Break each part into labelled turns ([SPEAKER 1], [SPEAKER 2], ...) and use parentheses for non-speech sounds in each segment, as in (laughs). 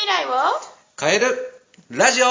[SPEAKER 1] 未来を？
[SPEAKER 2] 変えるラジオ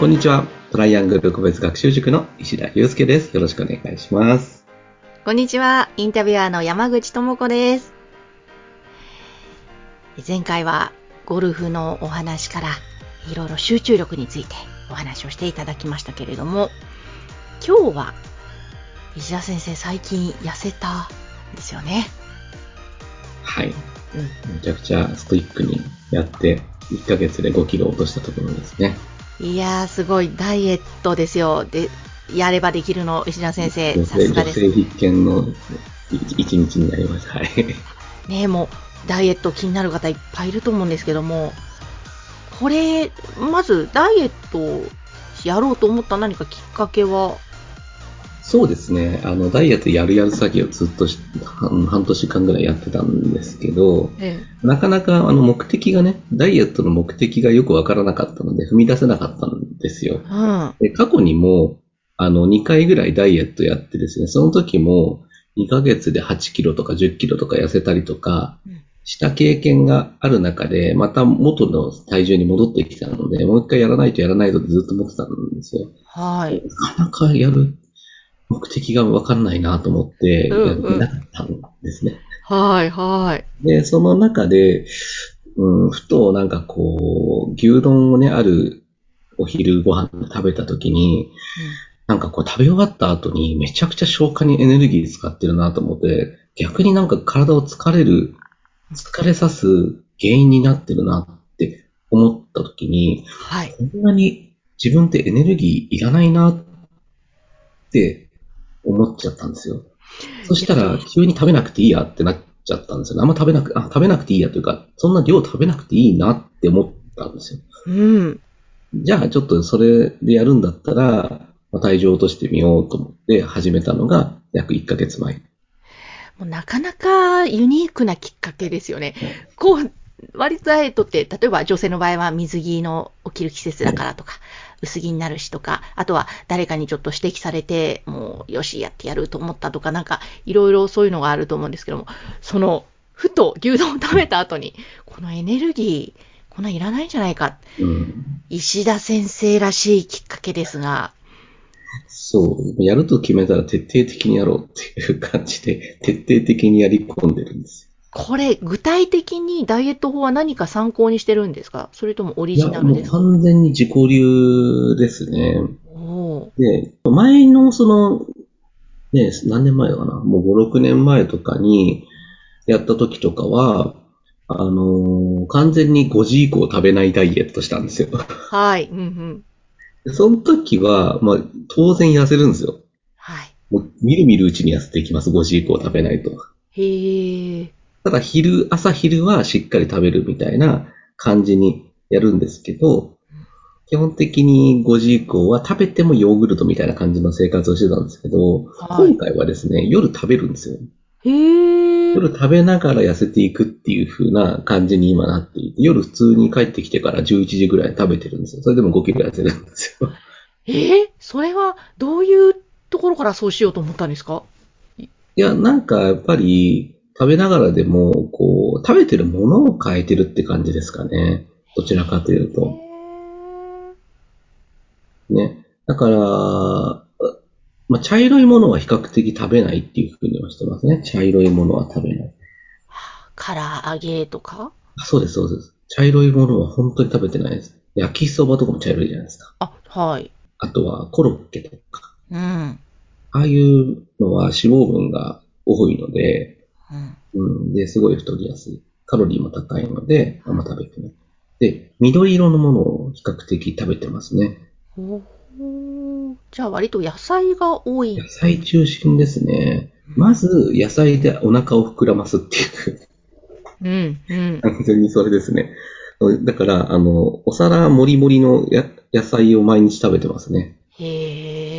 [SPEAKER 2] こんにちは。トライアングル個別学習塾の石田祐介です。よろしくお願いします。
[SPEAKER 1] こんにちは。インタビュアーの山口智子です。前回はゴルフのお話からいろいろ集中力についてお話をしていただきましたけれども、今日は石田先生最近痩せたんですよね。
[SPEAKER 2] はい。
[SPEAKER 1] うん。
[SPEAKER 2] めちゃくちゃストイックにやって、1ヶ月で5キロ落としたところですね。
[SPEAKER 1] いやー、すごいダイエットですよ。で、やればできるの、石田先生、
[SPEAKER 2] 女
[SPEAKER 1] さすがです。
[SPEAKER 2] 性必見の一日になりました。はい。(laughs)
[SPEAKER 1] ねえ、もう、ダイエット気になる方いっぱいいると思うんですけども、これ、まず、ダイエットをやろうと思った何かきっかけは、
[SPEAKER 2] そうですね。あの、ダイエットやるやる詐欺をずっとし半半年間ぐらいやってたんですけど、
[SPEAKER 1] え
[SPEAKER 2] なかなかあの目的がね、ダイエットの目的がよくわからなかったので踏み出せなかったんですよ。
[SPEAKER 1] うん。
[SPEAKER 2] で過去にも、あの、2回ぐらいダイエットやってですね、その時も2ヶ月で8キロとか10キロとか痩せたりとか
[SPEAKER 1] うん
[SPEAKER 2] した経験がある中で、また元の体重に戻ってきたので、もう一回やらないとやらないとってずっと思ってたんですよ。
[SPEAKER 1] はい。
[SPEAKER 2] なかなかやる目的がわかんないなと思って、やってなかったんですね。
[SPEAKER 1] はい、はい。
[SPEAKER 2] で、その中で、うん、ふとなんかこう、牛丼をね、あるお昼ご飯食べた時に、なんかこう食べ終わった後にめちゃくちゃ消化にエネルギー使ってるなと思って、逆になんか体を疲れる、疲れさす原因になってるなって思った時に、
[SPEAKER 1] はい。
[SPEAKER 2] こんなに自分ってエネルギーいらないなって思っちゃったんですよ。そしたら急に食べなくていいやってなっちゃったんですよね。あんま食べなく、あ、食べなくていいやというか、そんな量食べなくていいなって思ったんですよ。
[SPEAKER 1] うん。
[SPEAKER 2] じゃあちょっとそれでやるんだったら、まあ体重を落としてみようと思って始めたのが約1ヶ月前。
[SPEAKER 1] もうなかなかユニークなきっかけですよね。こう、割とダイエットって、例えば女性の場合は水着の起きる季節だからとか、薄着になるしとか、あとは誰かにちょっと指摘されて、もうよし、やってやると思ったとか、なんかいろいろそういうのがあると思うんですけども、その、ふと牛丼を食べた後に、このエネルギー、こんなんいらないんじゃないか。
[SPEAKER 2] うん。
[SPEAKER 1] 石田先生らしいきっかけですが、
[SPEAKER 2] そう。やると決めたら徹底的にやろうっていう感じで、徹底的にやり込んでるんですよ。
[SPEAKER 1] これ、具体的にダイエット法は何か参考にしてるんですか？それともオリジナルですか？
[SPEAKER 2] 完全に自己流ですね。で、前のその、ね、何年前かな？もう5、6年前とかにやった時とかは、あのー完全に5時以降食べないダイエットしたんですよ。
[SPEAKER 1] はい。うんうん。
[SPEAKER 2] でその時は、まあ、当然痩せるんですよ。
[SPEAKER 1] はい。
[SPEAKER 2] もう、みるみるうちに痩せていきます。5時以降食べないと。
[SPEAKER 1] へえ。
[SPEAKER 2] ただ昼、朝昼はしっかり食べるみたいな感じにやるんですけど、基本的に5時以降は食べてもヨーグルトみたいな感じの生活をしてたんですけど、
[SPEAKER 1] はい
[SPEAKER 2] 今回はですね、夜食べるんですよ。
[SPEAKER 1] へえ。
[SPEAKER 2] 夜食べながら痩せていくっていう風な感じに今なっていて、夜普通に帰ってきてから11時ぐらい食べてるんですよ。それでも5キロ痩せるんですよ。
[SPEAKER 1] えーそれはどういうところからそうしようと思ったんですか？
[SPEAKER 2] いや、なんかやっぱり食べながらでも、こう、食べてるものを変えてるって感じですかね。どちらかというと。ね。だから、まあ、茶色いものは比較的食べないっていうふうにはしてますね。茶色いものは食べない。
[SPEAKER 1] 唐揚げとか？
[SPEAKER 2] あそうです、そうです。茶色いものは本当に食べてないです。焼きそばとかも茶色いじゃないですか。
[SPEAKER 1] あ、はい。
[SPEAKER 2] あとはコロッケとか。
[SPEAKER 1] うん。
[SPEAKER 2] ああいうのは脂肪分が多いので、
[SPEAKER 1] うん。
[SPEAKER 2] うん、で、すごい太りやすい。カロリーも高いので、あんま食べてない。で、緑色のものを比較的食べてますね。
[SPEAKER 1] おーじゃあ割と野菜が多い
[SPEAKER 2] 野。菜中心ですね。まず、野菜でお腹を膨らますっていう。
[SPEAKER 1] うん、うん。
[SPEAKER 2] 完全にそれですね。だから、あの、お皿もりもりのや野菜を毎日食べてますね。
[SPEAKER 1] へえ。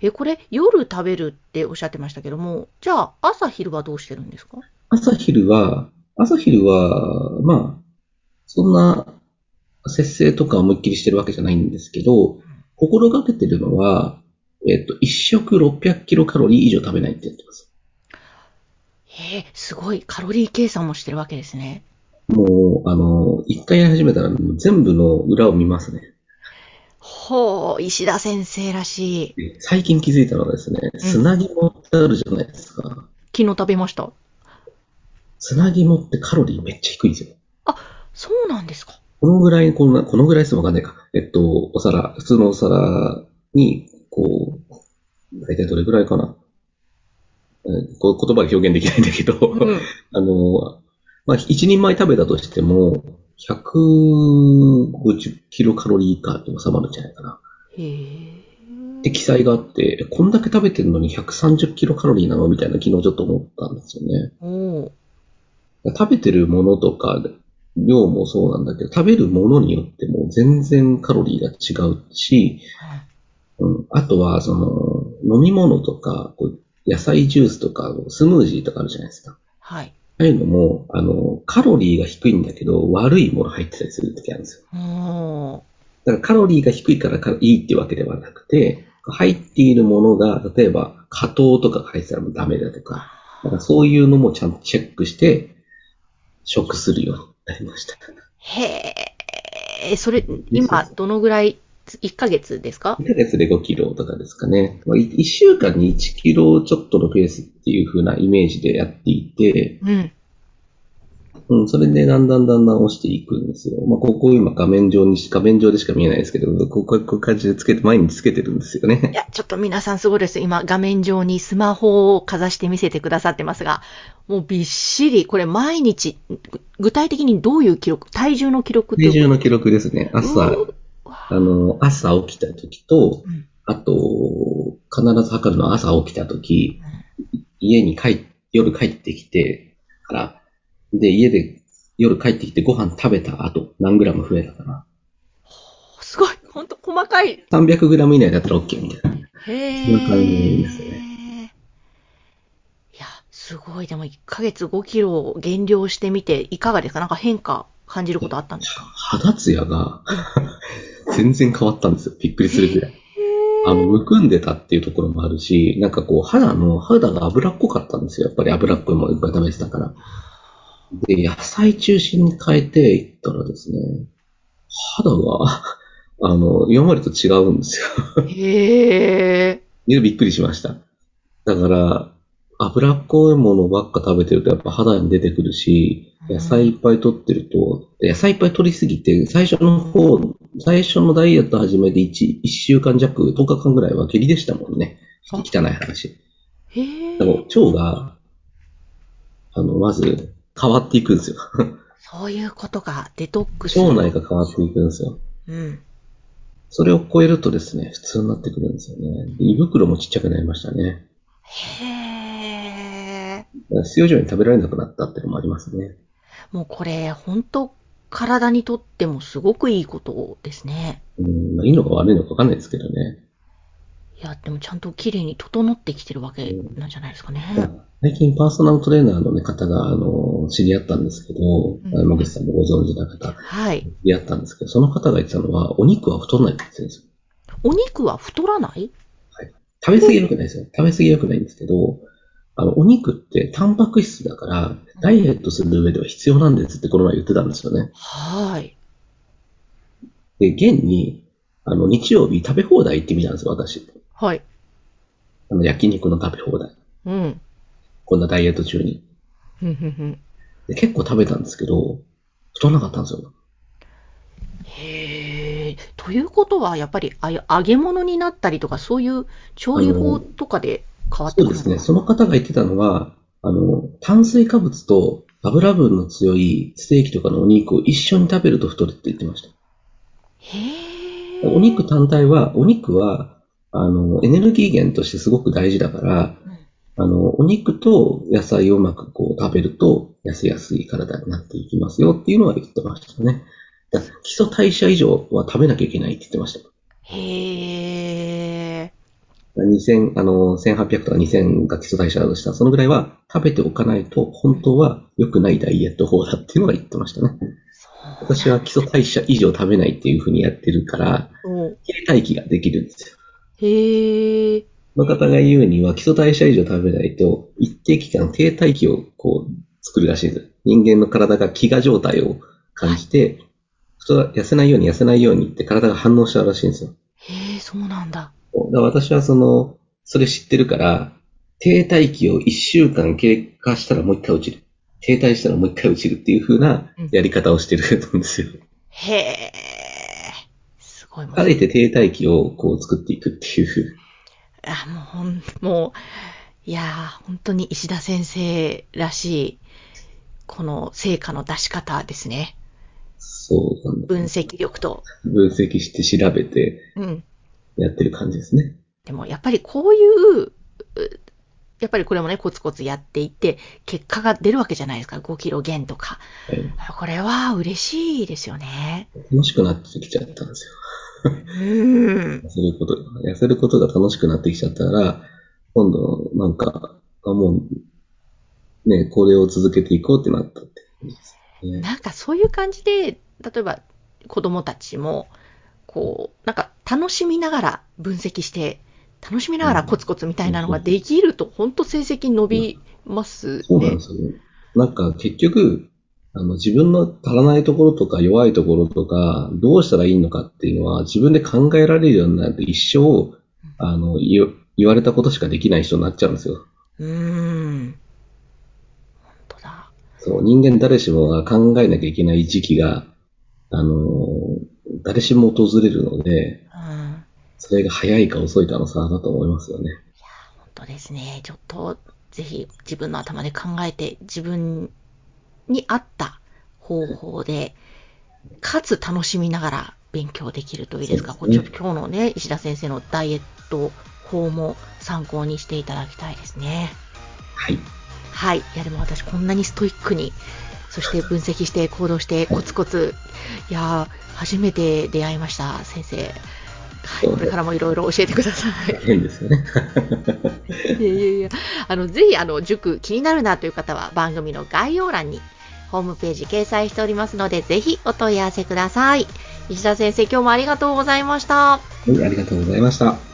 [SPEAKER 1] え、これ夜食べるっておっしゃってましたけども、じゃあ朝昼はどうしてるんですか？
[SPEAKER 2] 朝昼は、朝昼は、まあ、そんな節制とか思いっきりしてるわけじゃないんですけど、心がけてるのは、えっと、一食600キロカロリー以上食べないって言ってます。
[SPEAKER 1] へえ、すごい。カロリー計算もしてるわけですね。
[SPEAKER 2] もう、あの、一回やり始めたら全部の裏を見ますね。
[SPEAKER 1] ほう、石田先生らしい。
[SPEAKER 2] 最近気づいたのがですね、砂肝ってあるじゃないですか。
[SPEAKER 1] 昨日食べました。
[SPEAKER 2] 砂肝ってカロリーめっちゃ低いんですよ。
[SPEAKER 1] あ、そうなんですか。
[SPEAKER 2] このぐらい、このこのぐらいしてもわかんないか。えっと、お皿、普通のお皿に、こう、大体どれぐらいかな。えーこう言葉で表現できないんだけど、
[SPEAKER 1] うん。(laughs)
[SPEAKER 2] あの、まあ、一人前食べたとしても、150キロカロリー以下で収まるんじゃないかな。
[SPEAKER 1] へえ。
[SPEAKER 2] って記載があって、こんだけ食べてるのに130キロカロリーなのみたいな昨日ちょっと思ったんですよね。
[SPEAKER 1] おー
[SPEAKER 2] 食べてるものとか、量もそうなんだけど、食べるものによっても全然カロリーが違うし、うん、あとは、その、飲み物とか、こう野菜ジュースとか、スムージーとかあるじゃないですか。
[SPEAKER 1] はい。
[SPEAKER 2] ああいうのも、あの、カロリーが低いんだけど、悪いもの入ってたりする時あるんですよ。だからカロリーが低いからかいいっていうわけではなくて、入っているものが、例えば、果糖とかが入ってたらダメだとか、だからそういうのもちゃんとチェックして、食するようになりました。
[SPEAKER 1] へえ。それ、今、どのぐらい、1ヶ月ですか
[SPEAKER 2] ？1ヶ月で5キロとかですかね。まあ、1週間に1キロちょっとのペースっていう風なイメージでやっていて、
[SPEAKER 1] うん。
[SPEAKER 2] うん、それでだんだんだんだん押していくんですよ。まあ、ここ今画面上にし、画面上でしか見えないですけど、こここう感じでつけて、毎日つけてるんですよ
[SPEAKER 1] い
[SPEAKER 2] ね。
[SPEAKER 1] や、ちょっと皆さんすごいです。今、画面上にスマホをかざして見せてくださってますが、もうびっしり、これ毎日、ぐ具体的にどういう記録、体重の記録
[SPEAKER 2] 体重の記録ですね。朝、
[SPEAKER 1] う
[SPEAKER 2] あの、朝起きた時と、
[SPEAKER 1] うん
[SPEAKER 2] あと、必ず測るのは朝起きた時、家に帰っ、夜帰ってきてから、で、家で夜帰ってきてご飯食べた後、何グラム増えたかな。
[SPEAKER 1] すごい、ほんと細かい。
[SPEAKER 2] 300グラム以内だったら OK みたいな。
[SPEAKER 1] へ
[SPEAKER 2] そんな感じです
[SPEAKER 1] ね。いや、すごい。でも1ヶ月5キロ減量してみて、いかがですか？なんか変化感じることあったんですか？
[SPEAKER 2] 肌ツヤが (laughs) 全然変わったんですよ。びっくりするぐらい。あの、むくんでたっていうところもあるし、なんかこう、肌の、肌が脂っこかったんですよ。やっぱり脂っこいものいっぱい食べてたから。で、野菜中心に変えていったらですね、肌が、あの、今までと違うんですよ。
[SPEAKER 1] へえ。
[SPEAKER 2] でびっくりしました。だから、脂っこいものばっか食べてるとやっぱ肌に出てくるし、
[SPEAKER 1] うん
[SPEAKER 2] 野菜いっぱい取ってると、野菜いっぱい取りすぎて、最初の方、最初のダイエット始めて1、1週間弱、10日間ぐらいは下痢でしたもんね。
[SPEAKER 1] あ
[SPEAKER 2] 汚い話。
[SPEAKER 1] へえ
[SPEAKER 2] で。も腸が、あの、まず変わっていくんですよ。(laughs)
[SPEAKER 1] そういうことが、デトックス。
[SPEAKER 2] 腸内が変わっていくんですよ。
[SPEAKER 1] うん。
[SPEAKER 2] それを超えるとですね、普通になってくるんですよね。で胃袋もちっちゃくなりましたね。
[SPEAKER 1] へえ。
[SPEAKER 2] 必要以上に食べられなくなったっていうのもありますね。
[SPEAKER 1] もうこれ、本当体にとってもすごくいいことですね。
[SPEAKER 2] うん、まあいいのか悪いのかわかんないですけどね。
[SPEAKER 1] いや、でもちゃんと綺麗に整ってきてるわけなんじゃないですかね。
[SPEAKER 2] 最近パーソナルトレーナーの、ね、方が、あの、知り合ったんですけど、
[SPEAKER 1] ん
[SPEAKER 2] あの野口さんもご存知な方、
[SPEAKER 1] はい。
[SPEAKER 2] 知り合ったんですけど、その方が言ってたのは、お肉は太らないって言ってるんですよ。
[SPEAKER 1] お肉は太らない？
[SPEAKER 2] 食べ過ぎは良くないですよ。食べ過ぎは良くないんですけど、あの、お肉ってタンパク質だから、ダイエットする上では必要なんですってこの前言ってたんですよね。
[SPEAKER 1] はい。
[SPEAKER 2] で、現に、あの、日曜日食べ放題行ってみたんですよ、私。
[SPEAKER 1] はい。
[SPEAKER 2] あの、焼肉の食べ放題。
[SPEAKER 1] うん。
[SPEAKER 2] こんなダイエット中に。
[SPEAKER 1] ふんふんふん。
[SPEAKER 2] で結構食べたんですけど、太らなかったんですよ。
[SPEAKER 1] へえ。ということは、やっぱり、あ揚げ物になったりとか、そういう調理法とかで変わってくる
[SPEAKER 2] そうですね。その方が言ってたのは、あの、炭水化物と油分の強いステーキとかのお肉を一緒に食べると太るって言ってました。
[SPEAKER 1] へえ。
[SPEAKER 2] お肉単体は、お肉は、あの、エネルギー源としてすごく大事だから、あの、お肉と野菜をうまくこう食べると、痩せやすい体になっていきますよっていうのは言ってましたね。だ基礎代謝以上は食べなきゃいけないって言ってました。
[SPEAKER 1] へえ。
[SPEAKER 2] 2000、あの、1800とか2000が基礎代謝だとしたら、そのぐらいは食べておかないと、本当は良くないダイエット法だっていうのが言ってましたね。私は基礎代謝以上食べないっていうふうにやってるから、
[SPEAKER 1] お
[SPEAKER 2] 停滞期ができるんですよ。
[SPEAKER 1] へえ。
[SPEAKER 2] の方が言うには、基礎代謝以上食べないと、一定期間低体期をこう作るらしいんです。人間の体が飢餓状態を感じて、人は痩せないように痩せないようにって体が反応しちゃうらしいんですよ。
[SPEAKER 1] へえ、そうなんだ。
[SPEAKER 2] だ私はその、それ知ってるから、低体期を1週間経過したらもう一回落ちる。停滞したらもう一回落ちるっていう風なやり方をしてるんですよ。
[SPEAKER 1] へえ。すごい。
[SPEAKER 2] あえて停滞期をこう作っていくっていう。
[SPEAKER 1] あ、もうほん、もう、いやー、本当に石田先生らしい、この成果の出し方ですね。
[SPEAKER 2] そうなん
[SPEAKER 1] 分析力と。
[SPEAKER 2] 分析して調べて、やってる感じですね。
[SPEAKER 1] でもやっぱりこういうやっぱりこれもね、コツコツやっていって、結果が出るわけじゃないですか。5キロ減とか。はい、これは嬉しいですよね。
[SPEAKER 2] 楽しくなってきちゃったんですよ。うん。痩せること、痩せることが楽しくなってきちゃったら、今度、なんか、あもう、ね、これを続けていこうってなったって、
[SPEAKER 1] ね、なんかそういう感じで、例えば子供たちも、こう、なんか楽しみながら分析して楽しみながらコツコツみたいなのができると、本当成績伸びますね。
[SPEAKER 2] そうなんですよね。なんか結局、あの自分の足らないところとか弱いところとか、どうしたらいいのかっていうのは自分で考えられるようになると一生、あの、言われたことしかできない人になっちゃうんですよ。
[SPEAKER 1] うーん。本当だ。
[SPEAKER 2] そう、人間誰しもが考えなきゃいけない時期が、あの、誰しも訪れるので、それが早いか遅いかの差だと思いますよね。いや、
[SPEAKER 1] 本当ですね。ちょっと、ぜひ自分の頭で考えて、自分に合った方法で、かつ楽しみながら勉強できるといいですか。すね、ちょっと今日のね、石田先生のダイエット法も参考にしていただきたいですね。
[SPEAKER 2] はい。
[SPEAKER 1] はい。いや、でも私こんなにストイックに、そして分析して行動してコツコツ、いや初めて出会いました、先生。はい、これからもいろいろ教えてください。
[SPEAKER 2] 変ですよね。(laughs)
[SPEAKER 1] いやいやいや、あの、ぜひ、あの、塾気になるなという方は番組の概要欄にホームページ掲載しておりますので、ぜひお問い合わせください。石田先生、今日もありがとうございました。は
[SPEAKER 2] い、ありがとうございました。